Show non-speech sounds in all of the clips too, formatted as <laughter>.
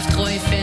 89.3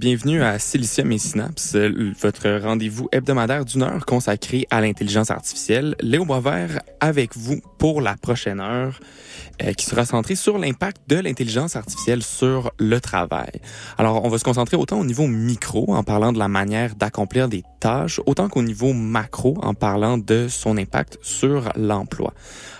bienvenue à Silicium et Synapse, votre rendez-vous hebdomadaire d'une heure consacré à l'intelligence artificielle. Léo Boisvert avec vous pour la prochaine heure euh, qui sera centrée sur l'impact de l'intelligence artificielle sur le travail. Alors, on va se concentrer autant au niveau micro en parlant de la manière d'accomplir des tâches, autant qu'au niveau macro en parlant de son impact sur l'emploi.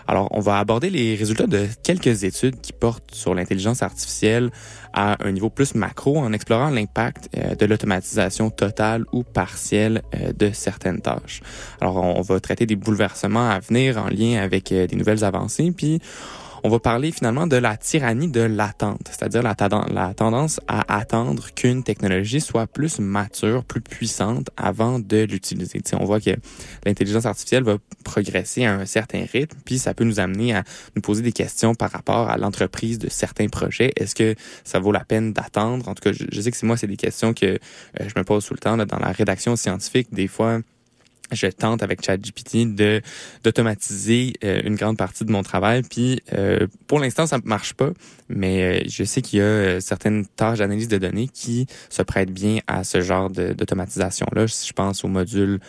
Alors, on va aborder les résultats de quelques études qui portent sur l'intelligence artificielle à un niveau plus macro en explorant l'impact euh, de l'automatisation totale ou partielle euh, de certaines tâches. Alors, on va traiter des bouleversements à venir en lien avec euh, des nouvelles avancées, puis On va parler finalement de la tyrannie de l'attente, c'est-à-dire la, tendance à attendre qu'une technologie soit plus mature, plus puissante avant de l'utiliser. on voit que l'intelligence artificielle va progresser à un certain rythme, puis ça peut nous amener à nous poser des questions par rapport à l'entreprise de certains projets. Est-ce que ça vaut la peine d'attendre? En tout cas, je, sais que c'est moi, c'est des questions que euh, je me pose tout le temps là, dans la rédaction scientifique. Des fois, je tente avec ChatGPT de d'automatiser euh, une grande partie de mon travail. Puis euh, pour l'instant, ça ne marche pas, mais euh, je sais qu'il y a certaines tâches d'analyse de données qui se prêtent bien à ce genre d'automatisation-là. Si je pense au module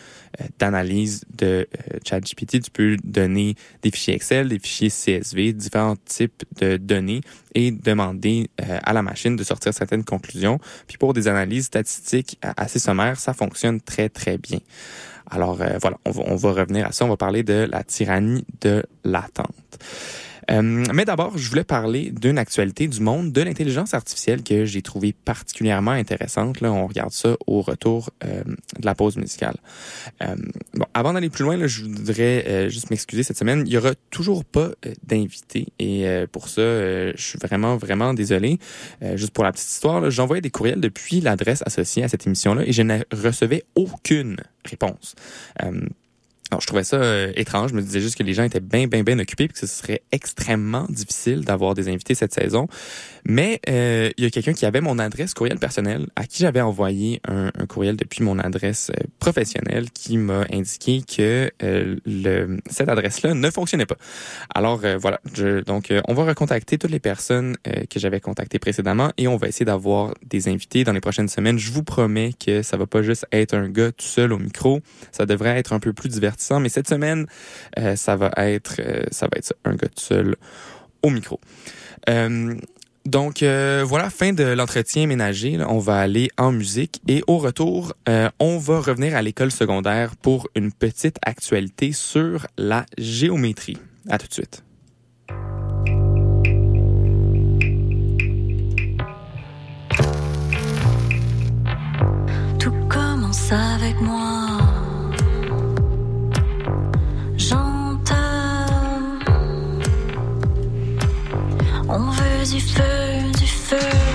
d'analyse de ChatGPT, tu peux donner des fichiers Excel, des fichiers CSV, différents types de données et demander à la machine de sortir certaines conclusions. Puis pour des analyses statistiques assez sommaires, ça fonctionne très, très bien. Alors euh, voilà, on va, on va revenir à ça. On va parler de la tyrannie de l'attente. Euh, mais d'abord, je voulais parler d'une actualité du monde de l'intelligence artificielle que j'ai trouvé particulièrement intéressante. Là, on regarde ça au retour euh, de la pause musicale. Euh, bon, avant d'aller plus loin, là, je voudrais juste m'excuser cette semaine. Il y aura toujours pas d'invité et pour ça, je suis vraiment vraiment désolé. juste pour la petite histoire, j'envoyais des courriels depuis l'adresse associée à cette émission-là et je ne recevais aucune réponse. Alors, je trouvais ça euh, étrange. Je me disais juste que les gens étaient bien, bien, bien occupés et que ce serait extrêmement difficile d'avoir des invités cette saison. Mais euh, il y a quelqu'un qui avait mon adresse courriel personnelle, à qui j'avais envoyé un, un, courriel depuis mon adresse euh, professionnelle, qui m'a indiqué que euh, le, cette adresse-là ne fonctionnait pas. Alors voilà, je, donc on va recontacter toutes les personnes que j'avais contactées précédemment et on va essayer d'avoir des invités dans les prochaines semaines. Je vous promets que ça va pas juste être un gars tout seul au micro, ça devrait être un peu plus divertissant. Mais cette semaine, ça va être ça va être un gars tout seul au micro. Euh, donc euh, voilà, fin de l'entretien ménager. On va aller en musique et au retour, euh, on va revenir à l'école secondaire pour une petite actualité sur la géométrie. À tout de suite. Tout commence avec moi. On veut du feu. Possible que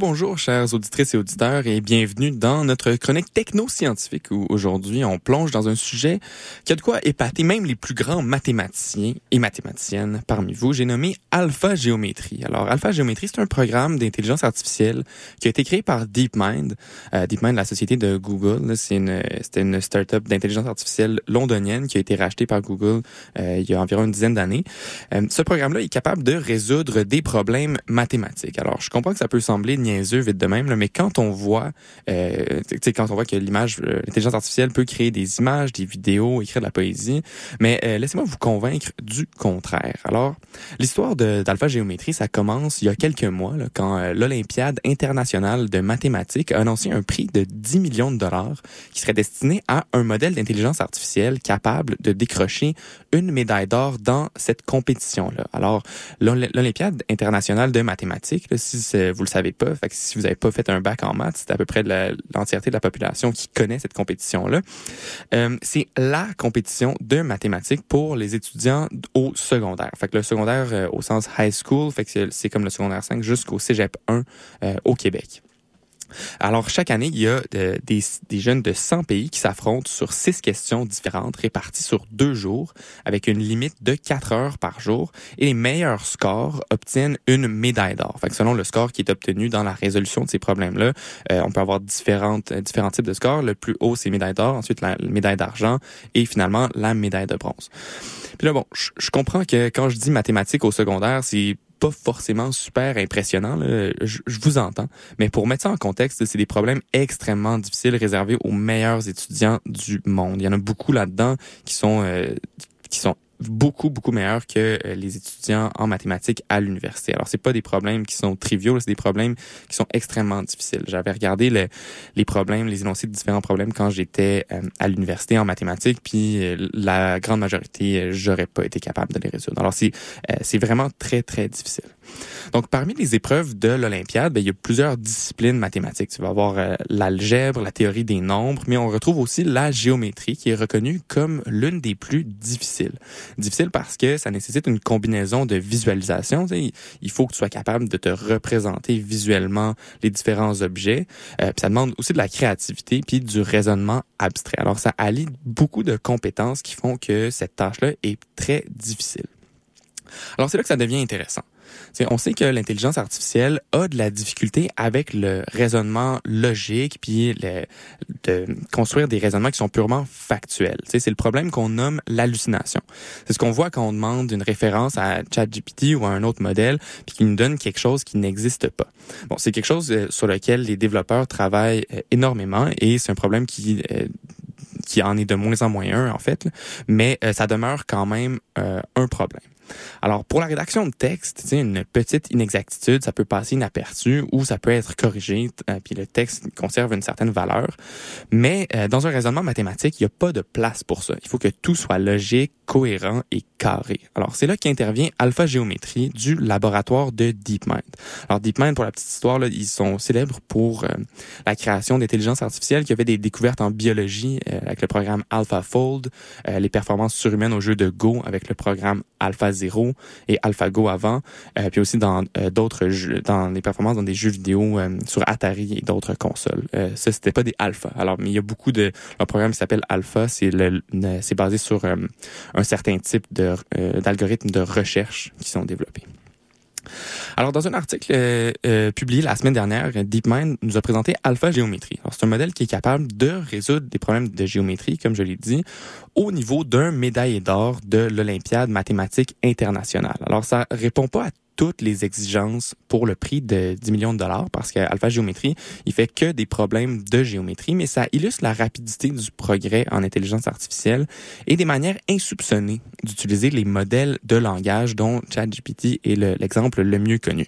rebonjour, chers auditrices et auditeurs, et bienvenue dans notre chronique techno-scientifique où aujourd'hui on plonge dans un sujet qui a de quoi épater même les plus grands mathématiciens et mathématiciennes parmi vous. J'ai nommé Alpha Géométrie. Alors, Alpha Géométrie, c'est un programme d'intelligence artificielle qui a été créé par DeepMind. Euh, DeepMind, la société de Google, c'est une, c'était une start-up d'intelligence artificielle londonienne qui a été rachetée par Google euh, il y a environ une dizaine d'années. Euh, ce programme-là est capable de résoudre des problèmes mathématiques. Alors, je comprends que ça peut sembler niaiseux vite de même, mais quand on voit, euh, quand on voit que l'image, euh, l'intelligence artificielle peut créer des images, des vidéos, écrire de la poésie, mais euh, laissez-moi vous convaincre du contraire. Alors, l'histoire d'Alpha Géométrie, ça commence il y a quelques mois, quand l'Olympiade internationale de mathématiques a annoncé un prix de 10 millions de dollars qui serait destiné à un modèle d'intelligence artificielle capable de décrocher une médaille d'or dans cette compétition-là. Alors, l'Ol- l'Olympiade internationale de mathématiques, si vous le savez pas, fait que si vous n'avez pas fait un bac en maths, c'est à peu près l'entièreté de la population qui connaît cette compétition-là. Euh, c'est la compétition de mathématiques pour les étudiants au secondaire. Fait que le secondaire euh, au sens high school, fait que c'est comme le secondaire 5 jusqu'au cégep 1 euh, au Québec. Alors, chaque année, il y a euh, des, des jeunes de 100 pays qui s'affrontent sur six questions différentes réparties sur deux jours avec une limite de 4 heures par jour et les meilleurs scores obtiennent une médaille d'or. Fait selon le score qui est obtenu dans la résolution de ces problèmes-là, euh, on peut avoir différentes, euh, différents types de scores. Le plus haut, c'est médaille d'or, ensuite la médaille d'argent et finalement la médaille de bronze. Puis là, bon, je comprends que quand je dis mathématiques au secondaire, c'est pas forcément super impressionnant, là. Je, je vous entends. Mais pour mettre ça en contexte, c'est des problèmes extrêmement difficiles réservés aux meilleurs étudiants du monde. Il y en a beaucoup là-dedans qui sont euh, qui sont beaucoup beaucoup meilleurs que euh, les étudiants en mathématiques à l'université. Alors c'est pas des problèmes qui sont triviaux, c'est des problèmes qui sont extrêmement difficiles. J'avais regardé le- les problèmes, les énoncés de différents problèmes quand j'étais euh, à l'université en mathématiques, puis euh, la grande majorité, j'aurais pas été capable de les résoudre. Alors c'est c'est vraiment très très difficile. Donc, parmi les épreuves de l'Olympiade, ben, il y a plusieurs disciplines mathématiques. Tu vas avoir euh, l'algèbre, la théorie des nombres, mais on retrouve aussi la géométrie qui est reconnue comme l'une des plus difficiles. Difficile parce que ça nécessite une combinaison de visualisation. Il faut que tu sois capable de te représenter visuellement les différents objets. Euh, ça demande aussi de la créativité puis du raisonnement abstrait. Alors, ça allie beaucoup de compétences qui font que cette tâche-là est très difficile. Alors, c'est là que ça devient intéressant. On sait que l'intelligence artificielle a de la difficulté avec le raisonnement logique puis le, de construire des raisonnements qui sont purement factuels. C'est le problème qu'on nomme l'hallucination. C'est ce qu'on voit quand on demande une référence à ChatGPT ou à un autre modèle puis qu'il nous donne quelque chose qui n'existe pas. Bon, c'est quelque chose euh, sur lequel les développeurs travaillent euh, énormément et c'est un problème qui euh, qui en est de moins en moins un en fait, mais ça demeure quand même euh, un problème. Alors, pour la rédaction de texte, une petite inexactitude, ça peut passer inaperçu ou ça peut être corrigé, euh, puis le texte conserve une certaine valeur. Mais euh, dans un raisonnement mathématique, il n'y a pas de place pour ça. Il faut que tout soit logique, cohérent et carré. Alors, c'est là qu'intervient Alpha Géométrie du laboratoire de DeepMind. Alors, DeepMind, pour la petite histoire, là, ils sont célèbres pour euh, la création d'intelligence artificielle qui a fait des découvertes en biologie euh, avec le programme AlphaFold, euh, les performances surhumaines au jeu de Go avec le programme AlphaZero et AlphaGo avant, euh, puis aussi dans euh, d'autres jeux, dans les performances dans des jeux vidéo euh, sur Atari et d'autres consoles. Euh, ça, c'était pas des alpha. Alors, mais il y a beaucoup de un programme qui s'appelle Alpha, c'est le, c'est basé sur euh, un certain type de d'algorithmes de recherche qui sont développés. Alors, dans un article euh, euh, publié la semaine dernière, DeepMind nous a présenté Alpha Géométrie. C'est un modèle qui est capable de résoudre des problèmes de géométrie, comme je l'ai dit, au niveau d'un médaillé d'or de l'Olympiade mathématique internationale. Alors, ça répond pas à toutes les exigences pour le prix de 10 millions de dollars parce qu'Alpha Géométrie, il fait que des problèmes de géométrie, mais ça illustre la rapidité du progrès en intelligence artificielle et des manières insoupçonnées d'utiliser les modèles de langage dont ChatGPT est le- l'exemple le mieux connu.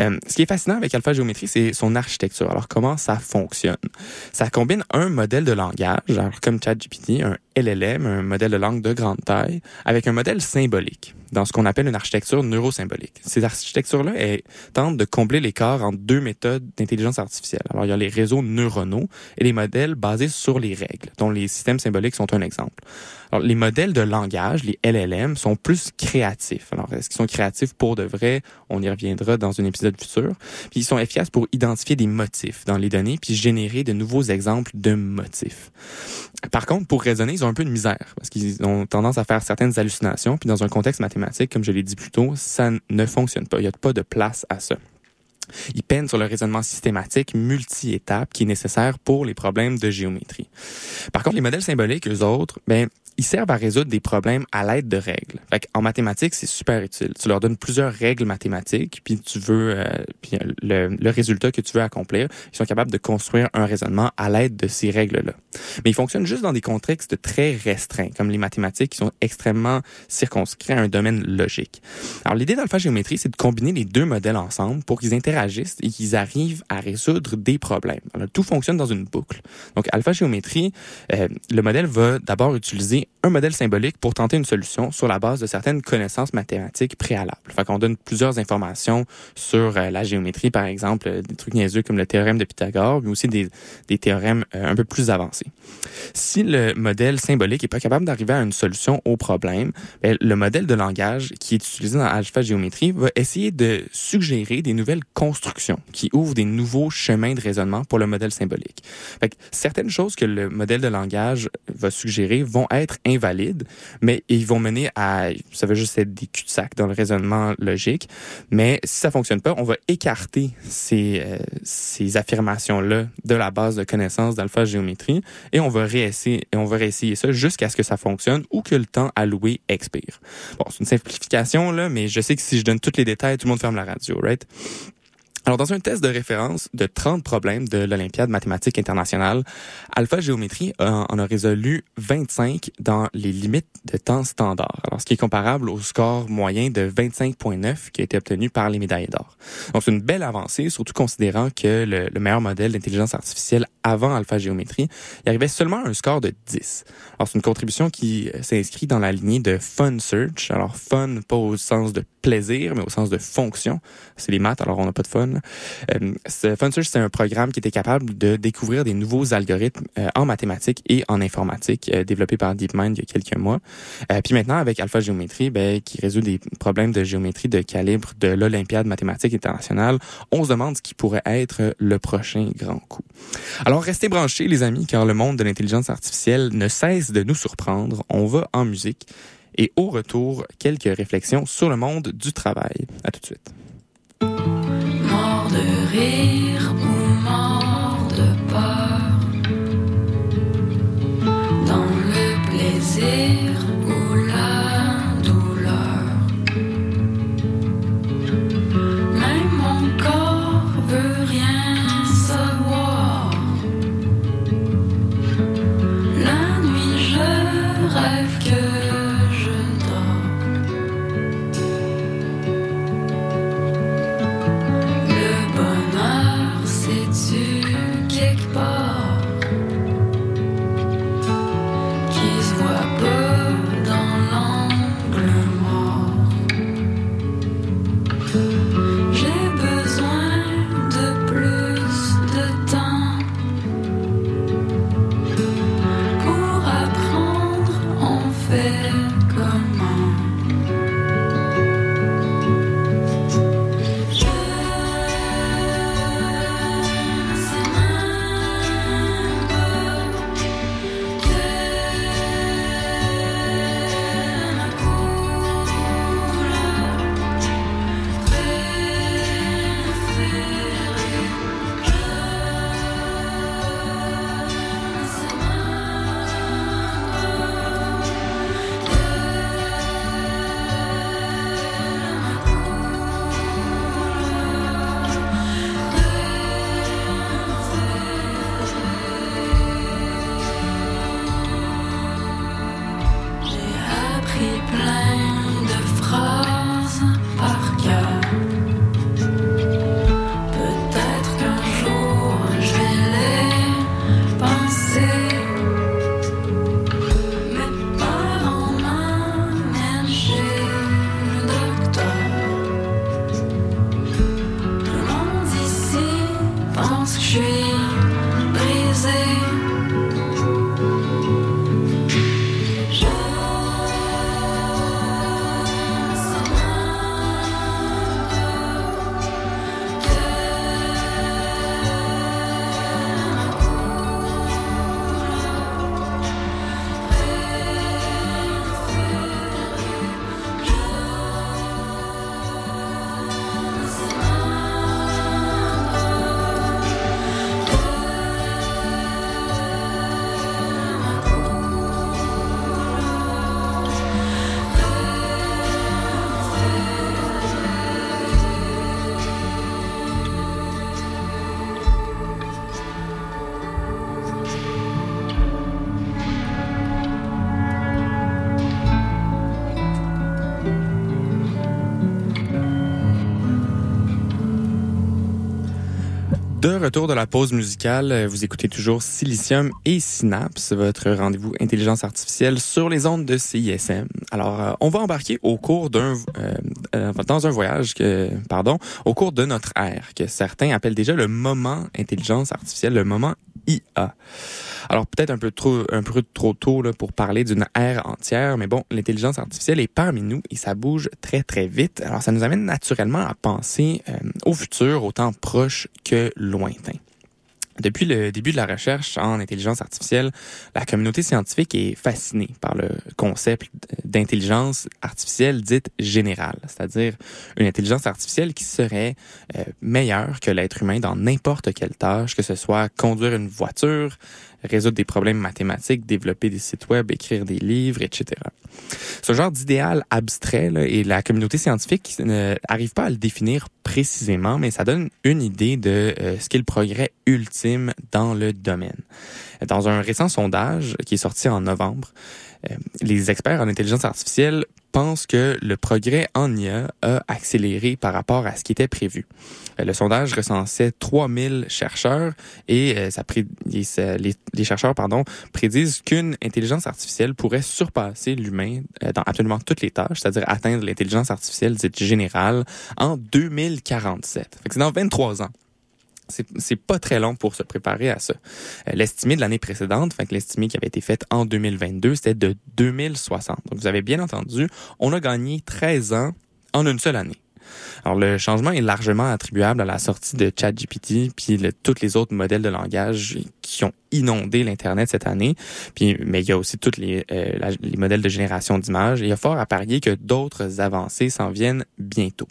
Euh, ce qui est fascinant avec Alpha Géométrie, c'est son architecture. Alors, comment ça fonctionne? Ça combine un modèle de langage, alors comme ChatGPT, un LLM, un modèle de langue de grande taille, avec un modèle symbolique dans ce qu'on appelle une architecture neurosymbolique. Ces architectures-là tentent de combler l'écart entre deux méthodes d'intelligence artificielle. Alors, il y a les réseaux neuronaux et les modèles basés sur les règles, dont les systèmes symboliques sont un exemple. Alors, les modèles de langage, les LLM, sont plus créatifs. Alors, est-ce qu'ils sont créatifs pour de vrai? On y reviendra dans un épisode futur. Puis, ils sont efficaces pour identifier des motifs dans les données puis générer de nouveaux exemples de motifs. Par contre, pour raisonner, ils ont un peu de misère parce qu'ils ont tendance à faire certaines hallucinations. Puis, dans un contexte mathématique, comme je l'ai dit plus tôt, ça ne fonctionne pas. Il n'y a pas de place à ça. Ils peinent sur le raisonnement systématique multi-étapes qui est nécessaire pour les problèmes de géométrie. Par contre, les modèles symboliques, eux autres, ben, ils servent à résoudre des problèmes à l'aide de règles. Fait en mathématiques, c'est super utile. Tu leur donnes plusieurs règles mathématiques, puis tu veux, euh, puis le, le, résultat que tu veux accomplir, ils sont capables de construire un raisonnement à l'aide de ces règles-là. Mais ils fonctionnent juste dans des contextes très restreints, comme les mathématiques qui sont extrêmement circonscrits à un domaine logique. Alors l'idée d'alpha géométrie, c'est de combiner les deux modèles ensemble pour qu'ils interagissent et qu'ils arrivent à résoudre des problèmes. Alors, tout fonctionne dans une boucle. Donc alpha géométrie, euh, le modèle va d'abord utiliser un modèle symbolique pour tenter une solution sur la base de certaines connaissances mathématiques préalables. Fait qu'on donne plusieurs informations sur euh, la géométrie, par exemple, euh, des trucs niaiseux comme le théorème de Pythagore, mais aussi des, des théorèmes euh, un peu plus avancés. Si le modèle symbolique est pas capable d'arriver à une solution au problème, bien, le modèle de langage qui est utilisé dans Alpha Géométrie va essayer de suggérer des nouvelles constructions qui ouvrent des nouveaux chemins de raisonnement pour le modèle symbolique. Fait que certaines choses que le modèle de langage va suggérer vont être invalides, mais ils vont mener à, ça veut juste être des cul-de-sac dans le raisonnement logique. Mais si ça fonctionne pas, on va écarter ces, euh, ces affirmations-là de la base de connaissances d'alpha géométrie et on va réessayer, et on va réessayer ça jusqu'à ce que ça fonctionne ou que le temps alloué expire. Bon, c'est une simplification, là, mais je sais que si je donne tous les détails, tout le monde ferme la radio, right? Alors, dans un test de référence de 30 problèmes de l'Olympiade mathématique internationale, Alpha Géométrie en a résolu 25 dans les limites de temps standard. Alors, ce qui est comparable au score moyen de 25.9 qui a été obtenu par les médailles d'or. Donc, c'est une belle avancée, surtout considérant que le, le meilleur modèle d'intelligence artificielle avant Alpha Géométrie, il arrivait seulement à un score de 10. Alors, c'est une contribution qui s'inscrit dans la lignée de Fun Search. Alors, fun, pas au sens de plaisir, mais au sens de fonction. C'est les maths, alors on n'a pas de fun. Euh, FunSearch, c'est un programme qui était capable de découvrir des nouveaux algorithmes euh, en mathématiques et en informatique euh, développés par DeepMind il y a quelques mois. Euh, puis maintenant, avec Alpha Géométrie, ben, qui résout des problèmes de géométrie de calibre de l'Olympiade mathématique internationale, on se demande ce qui pourrait être le prochain grand coup. Alors, restez branchés, les amis, car le monde de l'intelligence artificielle ne cesse de nous surprendre. On va en musique. Et au retour, quelques réflexions sur le monde du travail. À tout de suite. Mort Retour de la pause musicale, vous écoutez toujours Silicium et Synapse, votre rendez-vous intelligence artificielle sur les ondes de CISM. Alors, euh, on va embarquer au cours d'un euh, euh, dans un voyage que pardon, au cours de notre ère que certains appellent déjà le moment intelligence artificielle, le moment Alors peut-être un peu trop un peu trop tôt là, pour parler d'une ère entière, mais bon, l'intelligence artificielle est parmi nous et ça bouge très très vite. Alors ça nous amène naturellement à penser euh, au futur autant proche que lointain. Depuis le début de la recherche en intelligence artificielle, la communauté scientifique est fascinée par le concept d'intelligence artificielle dite générale, c'est-à-dire une intelligence artificielle qui serait euh, meilleure que l'être humain dans n'importe quelle tâche, que ce soit conduire une voiture, résoudre des problèmes mathématiques, développer des sites web, écrire des livres, etc. Ce genre d'idéal abstrait là, et la communauté scientifique n'arrive pas à le définir précisément, mais ça donne une idée de euh, ce qu'est le progrès ultime dans le domaine. Dans un récent sondage qui est sorti en novembre, euh, les experts en intelligence artificielle pensent que le progrès en IA a accéléré par rapport à ce qui était prévu. Euh, Le sondage recensait 3000 chercheurs et euh, ça les, chercheurs pardon, prédisent qu'une intelligence artificielle pourrait surpasser l'humain euh, dans absolument toutes les tâches, c'est-à-dire atteindre l'intelligence artificielle dite générale en 2047. Fait que c'est dans 23 ans. C'est, pas très long pour se préparer à ça. Euh, L'estimé de l'année précédente, fait l'estimé qui avait été fait en 2022, c'était de 2060. Donc vous avez bien entendu, on a gagné 13 ans en une seule année. Alors le changement est largement attribuable à la sortie de ChatGPT puis le, tous les autres modèles de langage qui ont inondé l'internet cette année. Puis mais il y a aussi tous les, euh, modèles de génération d'images il y a fort à parier que d'autres avancées s'en viennent bientôt.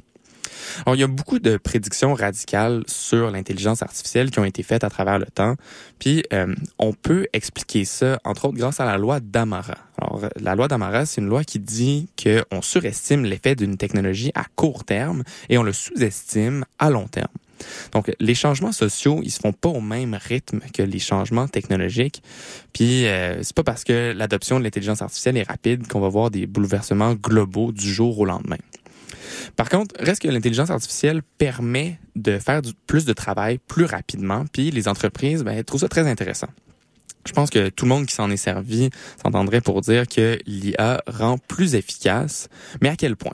Alors, il y a beaucoup de prédictions radicales sur l'intelligence artificielle qui ont été faites à travers le temps. Puis, euh, on peut expliquer ça, entre autres, grâce à la loi d'Amara. Alors, la loi d'Amara, c'est une loi qui dit qu'on surestime l'effet d'une technologie à court terme et on le sous-estime à long terme. Donc, les changements sociaux, ils se font pas au même rythme que les changements technologiques. Puis, euh, c'est pas parce que l'adoption de l'intelligence artificielle est rapide qu'on va voir des bouleversements globaux du jour au lendemain. Par contre, reste que l'intelligence artificielle permet de faire plus de travail plus rapidement, puis les entreprises ben, trouvent ça très intéressant. Je pense que tout le monde qui s'en est servi s'entendrait pour dire que l'IA rend plus efficace, mais à quel point?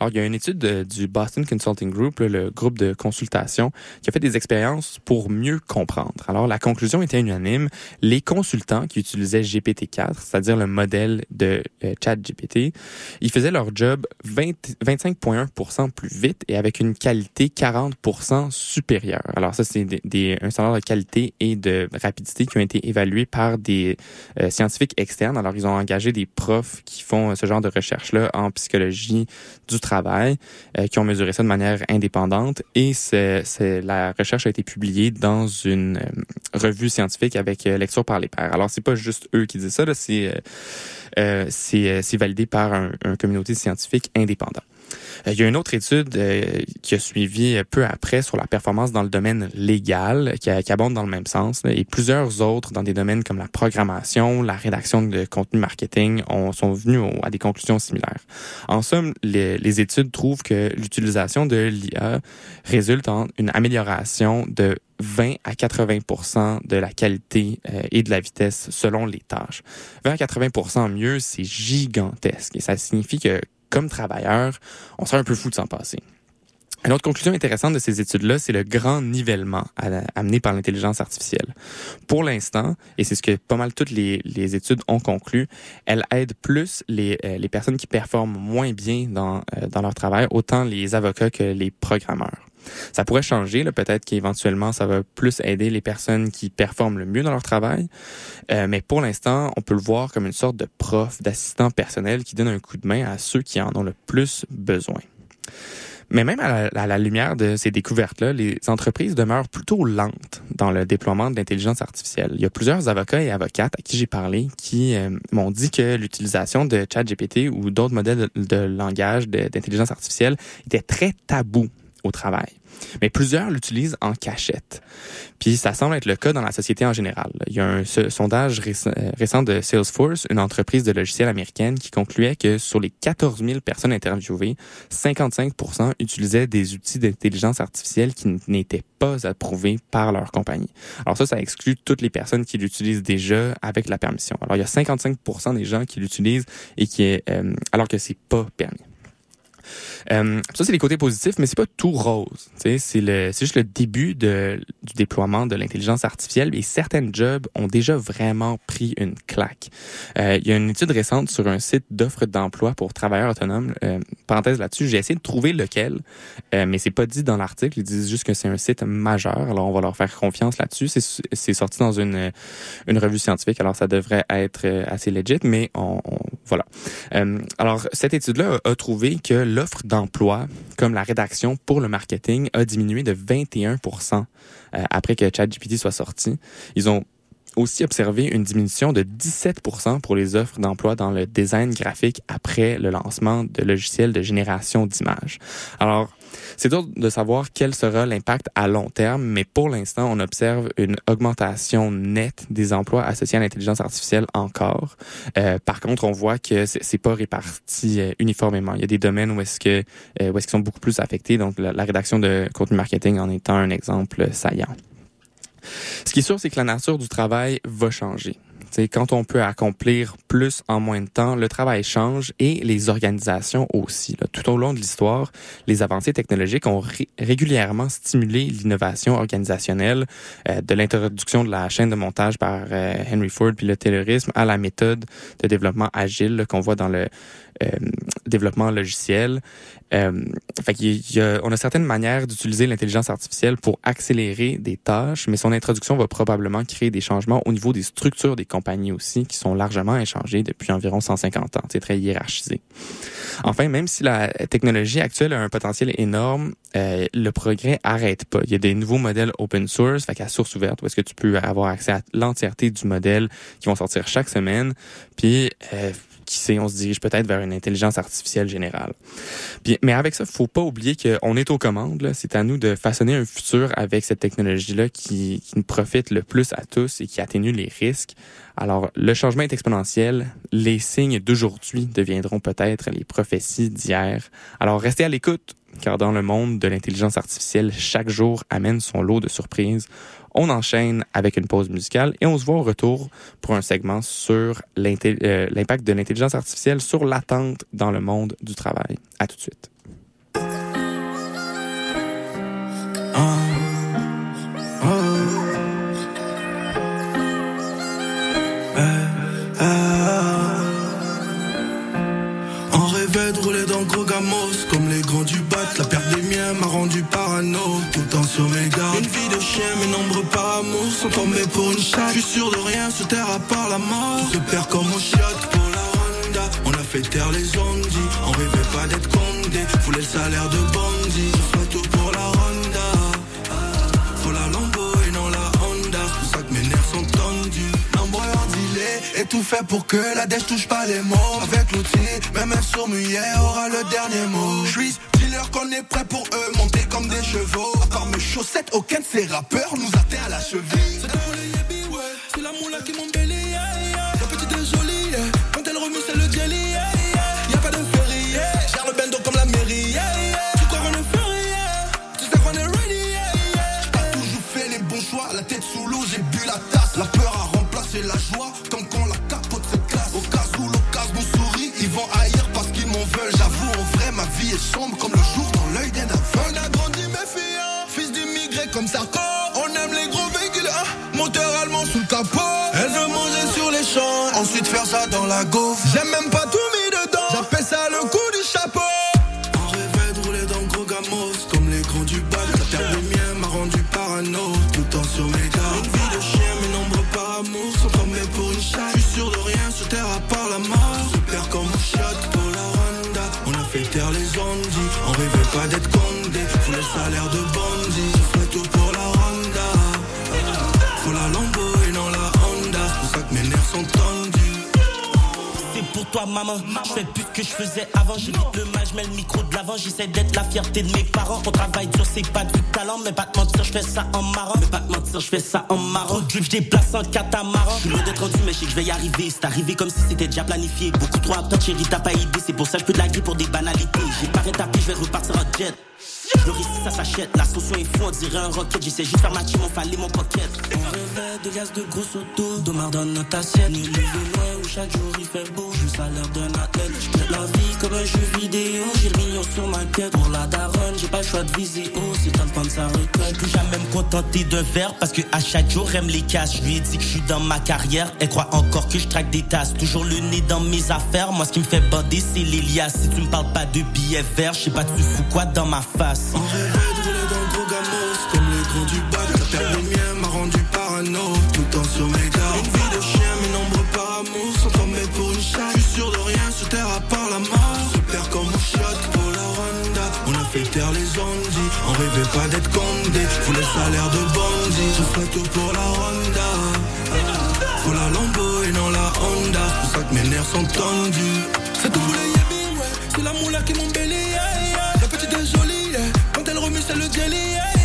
Alors, il y a une étude de- du Boston Consulting Group, le groupe de consultation, qui a fait des expériences pour mieux comprendre. Alors, la conclusion était unanime. Les consultants qui utilisaient GPT-4, c'est-à-dire le modèle de euh, ChatGPT, ils faisaient leur job 20 25,1 plus vite et avec une qualité 40 supérieure. Alors ça, c'est des, des- un standard de qualité et de rapidité qui ont été évalués par des euh, scientifiques externes. Alors, ils ont engagé des profs qui font ce genre de recherche-là en psychologie du travail, euh, qui ont mesuré ça de manière indépendante et c'est, la recherche a été publiée dans une euh, revue scientifique avec euh, lecture par les pairs. Alors, c'est pas juste eux qui disent ça, c'est, euh, c'est validé par un, un communauté scientifique indépendant. Euh, Il y a une autre étude euh, qui a suivi peu après sur la performance dans le domaine légal, qui, abonde dans le même sens, et plusieurs autres dans des domaines comme la programmation, la rédaction de contenu marketing ont, sont venus à des conclusions similaires. En somme, les, les études trouvent que l'utilisation de l'IA résulte en une amélioration de 20 à 80% de la qualité euh, et de la vitesse selon les tâches. 20 à 80% mieux, c'est gigantesque et ça signifie que comme travailleur, on serait un peu fou de s'en passer. Une autre conclusion intéressante de ces études-là, c'est le grand nivellement amené par l'intelligence artificielle. Pour l'instant, et c'est ce que pas mal toutes les, études ont conclu, elle aide plus les, euh, personnes qui performent moins bien euh, dans leur travail, autant les avocats que les programmeurs. Ça pourrait changer, peut-être qu'éventuellement, ça va plus aider les personnes qui performent le mieux dans leur travail. Euh, mais pour l'instant, on peut le voir comme une sorte de prof, d'assistant personnel qui donne un coup de main à ceux qui en ont le plus besoin. Mais même à la, lumière de ces découvertes-là, les entreprises demeurent plutôt lentes dans le déploiement de l'intelligence artificielle. Il y a plusieurs avocats et avocates à qui j'ai parlé qui euh, m'ont dit que l'utilisation de ChatGPT ou d'autres modèles de, de langage d'intelligence artificielle était très tabou au travail. Mais plusieurs l'utilisent en cachette. Puis ça semble être le cas dans la société en général. Il y a un sondage récent, euh, récent de Salesforce, une entreprise de logiciels américaine, qui concluait que sur les 14 000 personnes interviewées, 55% utilisaient des outils d'intelligence artificielle qui n'étaient pas approuvés par leur compagnie. Alors ça, ça exclut toutes les personnes qui l'utilisent déjà avec la permission. Alors il y a 55 des gens qui l'utilisent et qui est euh, alors que c'est pas permis. Euh, ça, c'est les côtés positifs, mais c'est pas tout rose. C'est juste le début de, du déploiement de l'intelligence artificielle et certains jobs ont déjà vraiment pris une claque. Euh, il y a une étude récente sur un site d'offres d'emploi pour travailleurs autonomes. Euh, parenthèse là-dessus, j'ai essayé de trouver lequel, euh, mais c'est pas dit dans l'article. Ils disent juste que c'est un site majeur. Alors, on va leur faire confiance là-dessus. C'est, sorti dans une, une revue scientifique. Alors, ça devrait être assez legit, mais on, on- voilà. Alors, cette étude-là a trouvé que l'offre d'emploi, comme la rédaction pour le marketing, a diminué de 21% euh, après que ChatGPT soit sorti. Ils ont aussi observé une diminution de 17% pour les offres d'emploi dans le design graphique après le lancement de logiciels de génération d'images. Alors, c'est dur de savoir quel sera l'impact à long terme, mais pour l'instant, on observe une augmentation nette des emplois associés à l'intelligence artificielle encore. Euh, par contre, on voit que c'est pas réparti euh, uniformément. Il y a des domaines où est-ce que euh, où est-ce qu'ils sont beaucoup plus affectés. Donc, la, la rédaction de contenu marketing en étant un exemple saillant. Ce qui est sûr, c'est que la nature du travail va changer. Tu sais, quand on peut accomplir plus en moins de temps, le travail change et les organisations aussi. Tout au long de l'histoire, les avancées technologiques ont ré- régulièrement stimulé l'innovation organisationnelle, euh, de l'introduction de la chaîne de montage par euh, Henry Ford puis le taylorisme à la méthode de développement agile qu'on voit dans le développement logiciel. Euh, fait qu'il y a, on a certaines manières d'utiliser l'intelligence artificielle pour accélérer des tâches, mais son introduction va probablement créer des changements au niveau des structures des compagnies aussi, qui sont largement inchangées depuis environ 150 ans. C'est très hiérarchisé. Enfin, même si la technologie actuelle a un potentiel énorme, euh, le progrès arrête pas. Il y a des nouveaux modèles open source, fait qu'à source ouverte, où est-ce que tu peux avoir accès à l'entièreté du modèle qui vont sortir chaque semaine. Puis, euh, qui sait, on se dirige peut-être vers une intelligence artificielle générale. Mais avec ça, faut pas oublier qu'on est aux commandes. C'est à nous de façonner un futur avec cette technologie-là qui, qui nous profite le plus à tous et qui atténue les risques. Alors, le changement est exponentiel. Les signes d'aujourd'hui deviendront peut-être les prophéties d'hier. Alors, restez à l'écoute, car dans le monde de l'intelligence artificielle, chaque jour amène son lot de surprises. On enchaîne avec une pause musicale et on se voit au retour pour un segment sur euh, l'impact de l'intelligence artificielle sur l'attente dans le monde du travail. À tout de suite. On mes nombres par amour Sont tombés pour une chatte. Je suis sûr de rien sur terre à part la mort. Tout se perd comme au chiotte pour la Honda On a fait taire les ondis On rêvait pas d'être condé. Voulait le salaire de et tout fait pour que la dèche touche pas les mots Avec l'outil, même un sourd muet aura le dernier mot Je suis dealer qu'on est prêt pour eux Monter comme des chevaux À part mes chaussettes, aucun de ces rappeurs nous atteint à la cheville C'est pour les yébis, ouais C'est la moula qui m'embellit. La petite est jolie. Quand elle remue c'est le jelly. Y'a pas de ferry, yeah. Le bendo comme la mairie. Tu crois qu'on est yeah. Tu sais qu'on est ready. J'ai pas toujours fait les bons choix, la tête sous l'eau, j'ai bu la tasse. La peur a remplacé la joie, dans la gaufre. J'aime même pas tout maman, je fais plus que je faisais avant J'évite le mal, je mets le micro de l'avant. J'essaie d'être la fierté de mes parents. On travaille dur, c'est pas du talent Mais pas te mentir, je fais ça en marrant. Mais pas te mentir, je fais ça en marrant. Je déplace en catamaran. Je suis loin d'être rendu mais je sais que je vais y arriver. C'est arrivé comme si c'était déjà planifié. Beaucoup trop apte, chérie, t'as pas idée. C'est pour ça que je peux laguer pour des banalités. J'ai pas rétabli, je vais repartir en jet. Le risque ça s'achète, la est fou, on dirait un rocket. J'essaie juste faire ma team, on fallait mon pocket. On rêvait de gaz de gros auto, d'Omar dans notre assiette. Chaque jour il fait beau, juste à l'heure d'un athlète. J'traite la vie comme un jeu vidéo, j'ai le million sur ma tête. Pour la daronne, j'ai pas le choix de viser haut, c'est temps de sa retraite. Plus jamais me contenter d'un verre, parce que à chaque jour, elle me les casse. Je lui ai dit que je suis dans ma carrière, elle croit encore que je traque des tasses. Toujours le nez dans mes affaires, moi ce qui me fait bander, c'est l'Elias. Si tu me parles pas de billets verts, je sais pas tu fous quoi dans ma face? On rêvait de rouler dans le Les ondis On rêvait pas d'être condé Faut le salaire de bandit Je ferai tout pour la Honda. Faut la Lambo et non la Honda. C'est ça que mes nerfs sont tendus. C'est tout pour les yébis ouais. C'est la moula qui m'embellit. La petite est jolie. Quand elle remue c'est le jelly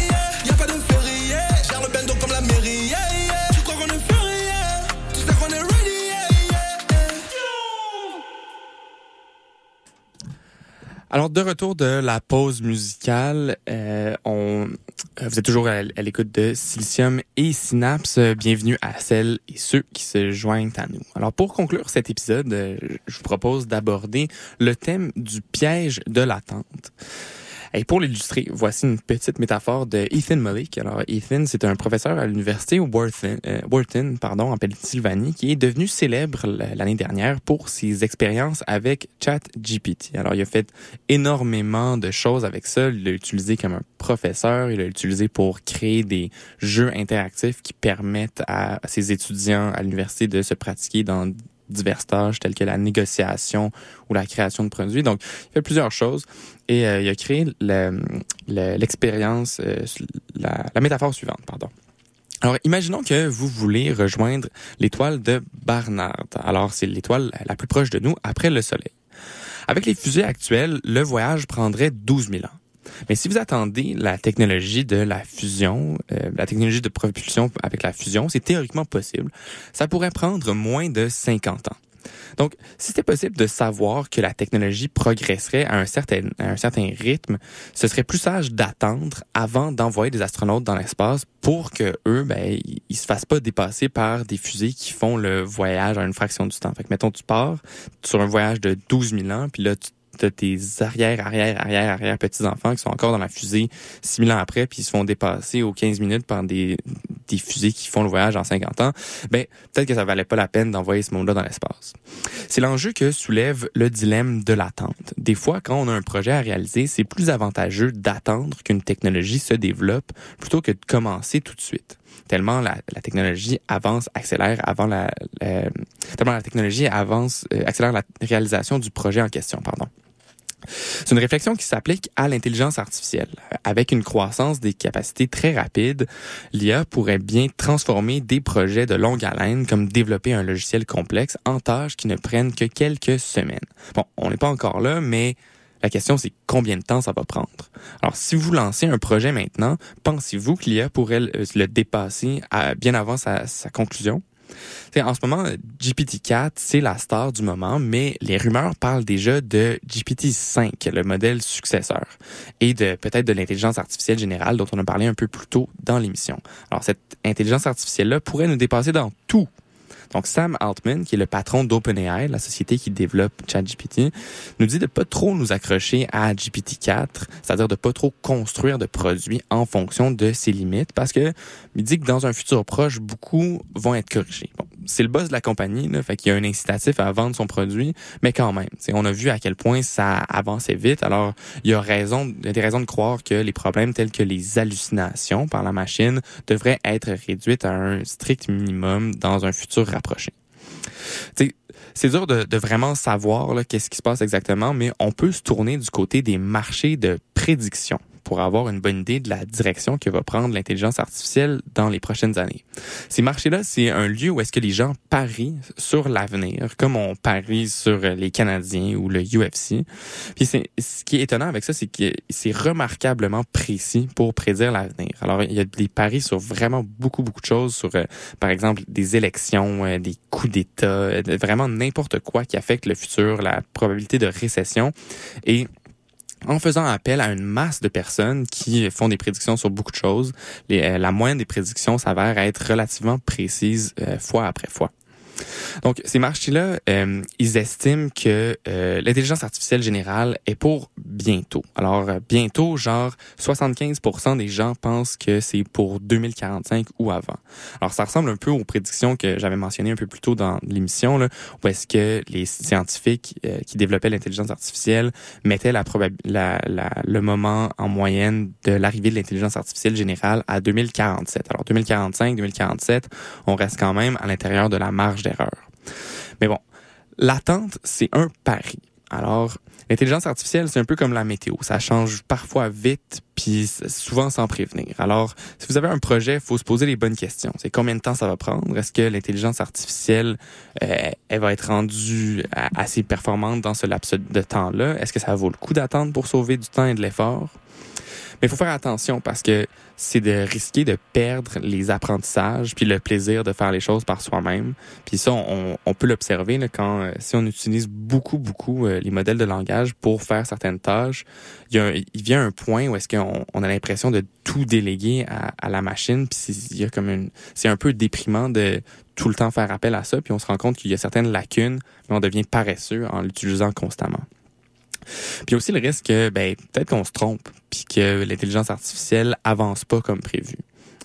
Alors, de retour de la pause musicale, euh, on, euh, vous êtes toujours à, à l'écoute de Silicium et Synapse. Bienvenue à celles et ceux qui se joignent à nous. Alors, pour conclure cet épisode, euh, je vous propose d'aborder le thème du piège de l'attente. Et pour l'illustrer, voici une petite métaphore de Ethan Malik. Alors, Ethan, c'est un professeur à l'université Wharton, euh, pardon, en Pennsylvanie, qui est devenu célèbre l'année dernière pour ses expériences avec ChatGPT. Alors, il a fait énormément de choses avec ça. Il l'a utilisé comme un professeur. Il l'a utilisé pour créer des jeux interactifs qui permettent à ses étudiants à l'université de se pratiquer dans divers tâches telles que la négociation ou la création de produits. Donc, il fait plusieurs choses et euh, il a créé le- le- l'expérience, euh, la, la métaphore suivante, pardon. Alors, imaginons que vous voulez rejoindre l'étoile de Barnard. Alors, c'est l'étoile la plus proche de nous après le Soleil. Avec les fusées actuelles, le voyage prendrait 12 000 ans. Mais si vous attendez la technologie de la fusion, euh, la technologie de propulsion avec la fusion, c'est théoriquement possible. Ça pourrait prendre moins de 50 ans. Donc, si c'était possible de savoir que la technologie progresserait à un certain, à un certain rythme, ce serait plus sage d'attendre avant d'envoyer des astronautes dans l'espace pour que eux, ben, ils, se fassent pas dépasser par des fusées qui font le voyage en une fraction du temps. Fait que, mettons, tu pars sur un voyage de 12 000 ans, puis là, tu as tes arrière, arrière, arrière, arrière petits-enfants qui sont encore dans la fusée 6 000 ans après, puis ils se font dépasser aux 15 minutes par des, des fusées qui font le voyage en 50 ans, ben, peut-être que ça valait pas la peine d'envoyer ce monde-là dans l'espace. C'est l'enjeu que soulève le dilemme de l'attente. Des fois, quand on a un projet à réaliser, c'est plus avantageux d'attendre qu'une technologie se développe plutôt que de commencer tout de suite. Tellement la, la technologie avance, accélère avant la, la- tellement la technologie avance, euh, accélère la réalisation du projet en question, pardon. C'est une réflexion qui s'applique à l'intelligence artificielle. Avec une croissance des capacités très rapides, l'IA pourrait bien transformer des projets de longue haleine comme développer un logiciel complexe en tâches qui ne prennent que quelques semaines. Bon, on n'est pas encore là, mais la question c'est combien de temps ça va prendre? Alors, si vous lancez un projet maintenant, pensez-vous que l'IA pourrait le, le dépasser bien avant sa conclusion? T'sais, en ce moment, GPT-4, c'est la star du moment, mais les rumeurs parlent déjà de GPT-5, le modèle successeur, et de peut-être de l'intelligence artificielle générale dont on a parlé un peu plus tôt dans l'émission. Alors, cette intelligence artificielle-là pourrait nous dépasser dans tout. Donc Sam Altman, qui est le patron d'OpenAI, la société qui développe ChatGPT, nous dit de pas trop nous accrocher à GPT-4, c'est-à-dire de pas trop construire de produits en fonction de ses limites, parce que il dit que dans un futur proche, beaucoup vont être corrigés. Bon, c'est le boss de la compagnie, là, fait qu'il y a un incitatif à vendre son produit, mais quand même, on a vu à quel point ça avançait vite. Alors, il y a raison, il y a des raisons de croire que les problèmes tels que les hallucinations par la machine devraient être réduites à un strict minimum dans un futur rapproché. c'est dur de, de, vraiment savoir qu'est-ce qui se passe exactement, mais on peut se tourner du côté des marchés de prédiction pour avoir une bonne idée de la direction que va prendre l'intelligence artificielle dans les prochaines années. Ces marchés-là, c'est un lieu où est-ce que les gens parient sur l'avenir, comme on parie sur les Canadiens ou le UFC. Puis c'est, ce qui est étonnant avec ça, c'est que c'est remarquablement précis pour prédire l'avenir. Alors, il y a des paris sur vraiment beaucoup, beaucoup de choses, sur, euh, par exemple, des élections, euh, des coups d'État, euh, vraiment n'importe quoi qui affecte le futur, la probabilité de récession. Et en faisant appel à une masse de personnes qui font des prédictions sur beaucoup de choses, euh, la moyenne des prédictions s'avère être relativement précise euh, fois après fois. Donc, ces marchés-là, euh, ils estiment que euh, l'intelligence artificielle générale est pour bientôt. Alors, euh, bientôt, genre 75% des gens pensent que c'est pour 2045 ou avant. Alors, ça ressemble un peu aux prédictions que j'avais mentionnées un peu plus tôt dans l'émission, là, où est-ce que les scientifiques qui développaient l'intelligence artificielle mettaient la, la, la, le moment en moyenne de l'arrivée de l'intelligence artificielle générale à 2047. Alors, 2045, 2047, on reste quand même à l'intérieur de la marge Mais bon, l'attente, c'est un pari. Alors, l'intelligence artificielle, c'est un peu comme la météo. Ça change parfois vite, puis souvent sans prévenir. Alors, si vous avez un projet, il faut se poser les bonnes questions. C'est combien de temps ça va prendre? Est-ce que l'intelligence artificielle, euh, elle va être rendue assez performante dans ce laps de temps-là? Est-ce que ça vaut le coup d'attendre pour sauver du temps et de l'effort? Mais il faut faire attention parce que c'est de risquer de perdre les apprentissages puis le plaisir de faire les choses par soi-même. Puis ça, on, peut l'observer quand euh, si on utilise beaucoup beaucoup euh, les modèles de langage pour faire certaines tâches, il, y a, il vient un point où est-ce qu'on on a l'impression de tout déléguer à, à la machine. Puis il y a comme une, c'est un peu déprimant de tout le temps faire appel à ça. Puis on se rend compte qu'il y a certaines lacunes, mais on devient paresseux en l'utilisant constamment. Puis aussi le risque que ben, peut-être qu'on se trompe, puis que l'intelligence artificielle avance pas comme prévu.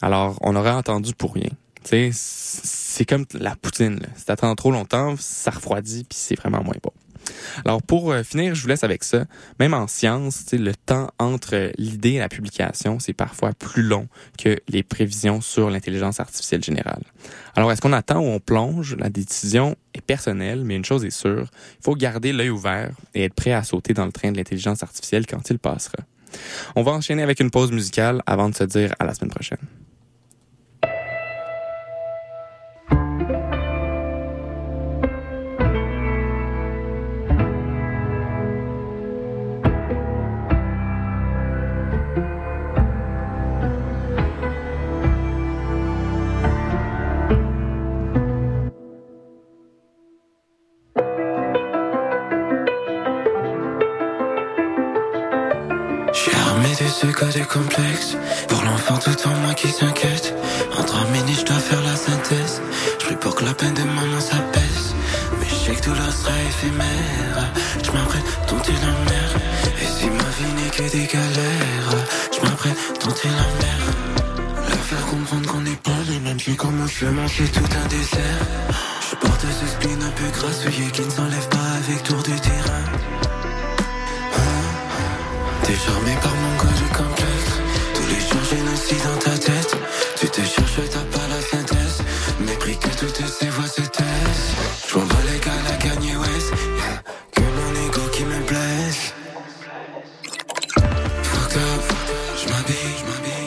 Alors, on aurait entendu pour rien. C'est comme la poutine. Là. Si t'attends trop longtemps, ça refroidit, puis c'est vraiment moins bon. Alors pour euh, finir, je vous laisse avec ça. Même en science, le temps entre l'idée et la publication, c'est parfois plus long que les prévisions sur l'intelligence artificielle générale. Alors est-ce qu'on attend ou on plonge? La décision est personnelle, mais une chose est sûre, il faut garder l'œil ouvert et être prêt à sauter dans le train de l'intelligence artificielle quand il passera. On va enchaîner avec une pause musicale avant de se dire à la semaine prochaine. Tout en je m'habille Que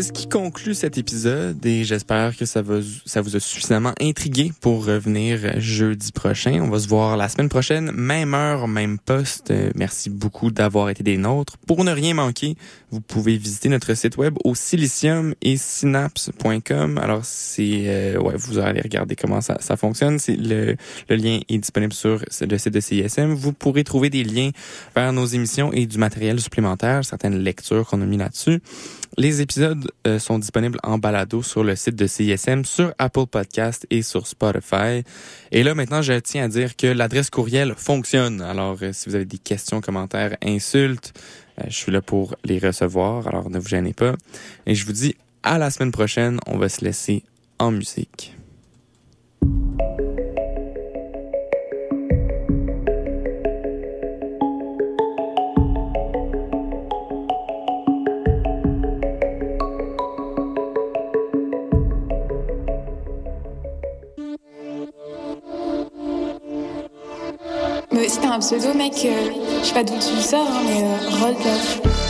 c'est ce qui conclut cet épisode et j'espère que ça, va, ça vous a suffisamment intrigué pour revenir jeudi prochain. On va se voir la semaine prochaine, même heure, même poste. Euh, Merci beaucoup d'avoir été des nôtres. Pour ne rien manquer, vous pouvez visiter notre site web au silicium et synapse.com. Alors, c'est, euh, ouais, vous allez regarder comment ça, ça fonctionne. Le lien est disponible sur le site de CISM. Vous pourrez trouver des liens vers nos émissions et du matériel supplémentaire, certaines lectures qu'on a mis là-dessus. Les épisodes euh, sont disponibles en balado sur le site de CISM, sur Apple Podcast et sur Spotify. Et là, maintenant, je tiens à dire que l'adresse courriel fonctionne. Alors, euh, si vous avez des questions, commentaires, insultes, euh, je suis là pour les recevoir. Alors, ne vous gênez pas. Et je vous dis à la semaine prochaine. On va se laisser en musique. Un pseudo, mec. euh, je sais pas d'où tu le sors, hein, mais euh,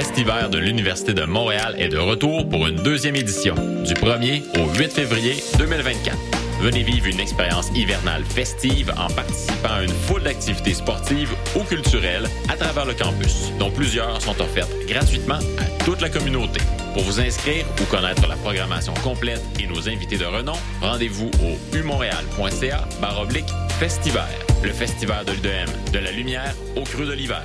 Le Festival de l'Université de Montréal est de retour pour une deuxième édition, du 1er au 8 février 2024. Venez vivre une expérience hivernale festive en participant à une foule d'activités sportives ou culturelles à travers le campus, dont plusieurs sont offertes gratuitement à toute la communauté. Pour vous inscrire ou connaître la programmation complète et nos invités de renom, rendez-vous au umontréal.ca baroblique festival. Le festival de l'UDM, de la lumière au creux de l'hiver.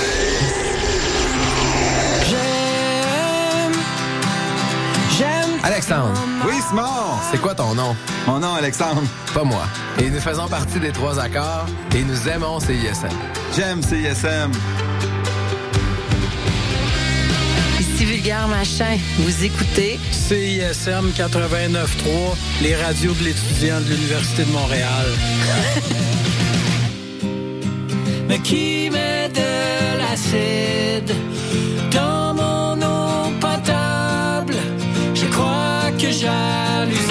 Alexandre. Oui, Simon. C'est quoi ton nom? Mon nom, Alexandre. Pas moi. Et nous faisons partie des trois accords et nous aimons CISM. J'aime CISM. Ici Vulgaire Machin. Vous écoutez CISM 89.3, les radios de l'étudiant de l'Université de Montréal. <laughs> Mais qui met de l'acide? Dans crois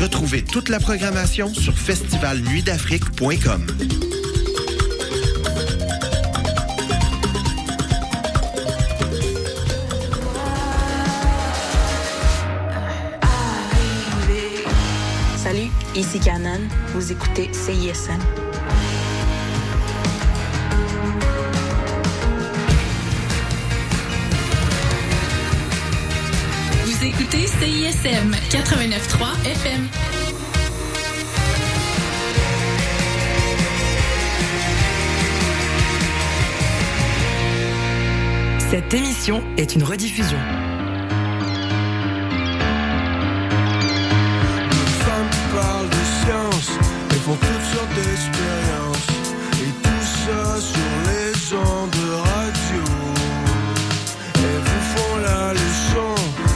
Retrouvez toute la programmation sur festivalnuitdafrique.com. Salut, ici Canon. Vous écoutez CISM. CISM 89.3 FM. Cette émission est une rediffusion. Les femmes parlent de science et font toutes sortes d'expériences. Et tout ça sur les ondes